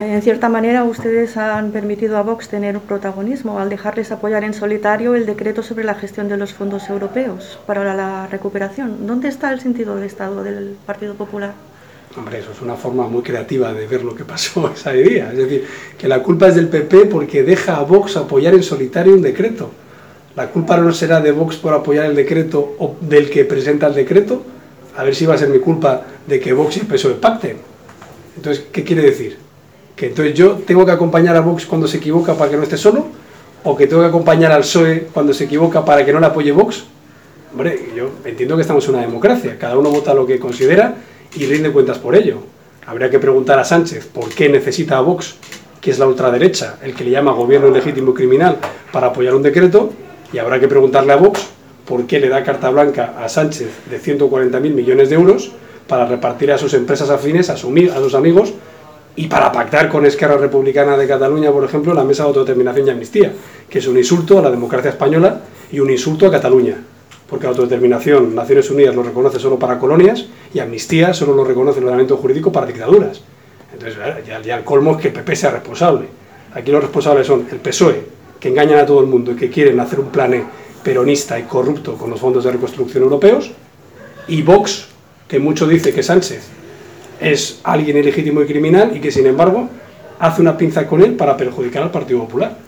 En cierta manera, ustedes han permitido a Vox tener protagonismo al dejarles apoyar en solitario el decreto sobre la gestión de los fondos europeos para la recuperación. ¿Dónde está el sentido de Estado del Partido Popular? Hombre, eso es una forma muy creativa de ver lo que pasó ese día. Es decir, que la culpa es del PP porque deja a Vox apoyar en solitario un decreto. La culpa no será de Vox por apoyar el decreto o del que presenta el decreto. A ver si va a ser mi culpa de que Vox y PSOE pacten. Entonces, ¿qué quiere decir? Que entonces yo tengo que acompañar a Vox cuando se equivoca para que no esté solo, o que tengo que acompañar al PSOE cuando se equivoca para que no le apoye Vox. Hombre, yo entiendo que estamos en una democracia, cada uno vota lo que considera y rinde cuentas por ello. Habría que preguntar a Sánchez por qué necesita a Vox, que es la ultraderecha, el que le llama gobierno legítimo criminal, para apoyar un decreto, y habrá que preguntarle a Vox por qué le da carta blanca a Sánchez de 140.000 millones de euros para repartir a sus empresas afines, a, a sus amigos, y para pactar con Esquerra Republicana de Cataluña, por ejemplo, la mesa de autodeterminación y amnistía, que es un insulto a la democracia española y un insulto a Cataluña, porque autodeterminación Naciones Unidas lo reconoce solo para colonias y amnistía solo lo reconoce el ordenamiento jurídico para dictaduras. Entonces, ya, el colmo es que el PP sea responsable. Aquí los responsables son el PSOE, que engañan a todo el mundo y que quieren hacer un plan peronista y corrupto con los fondos de reconstrucción europeos, y Vox, que mucho dice que Sánchez es alguien ilegítimo y criminal y que sin embargo hace una pinza con él para perjudicar al Partido Popular.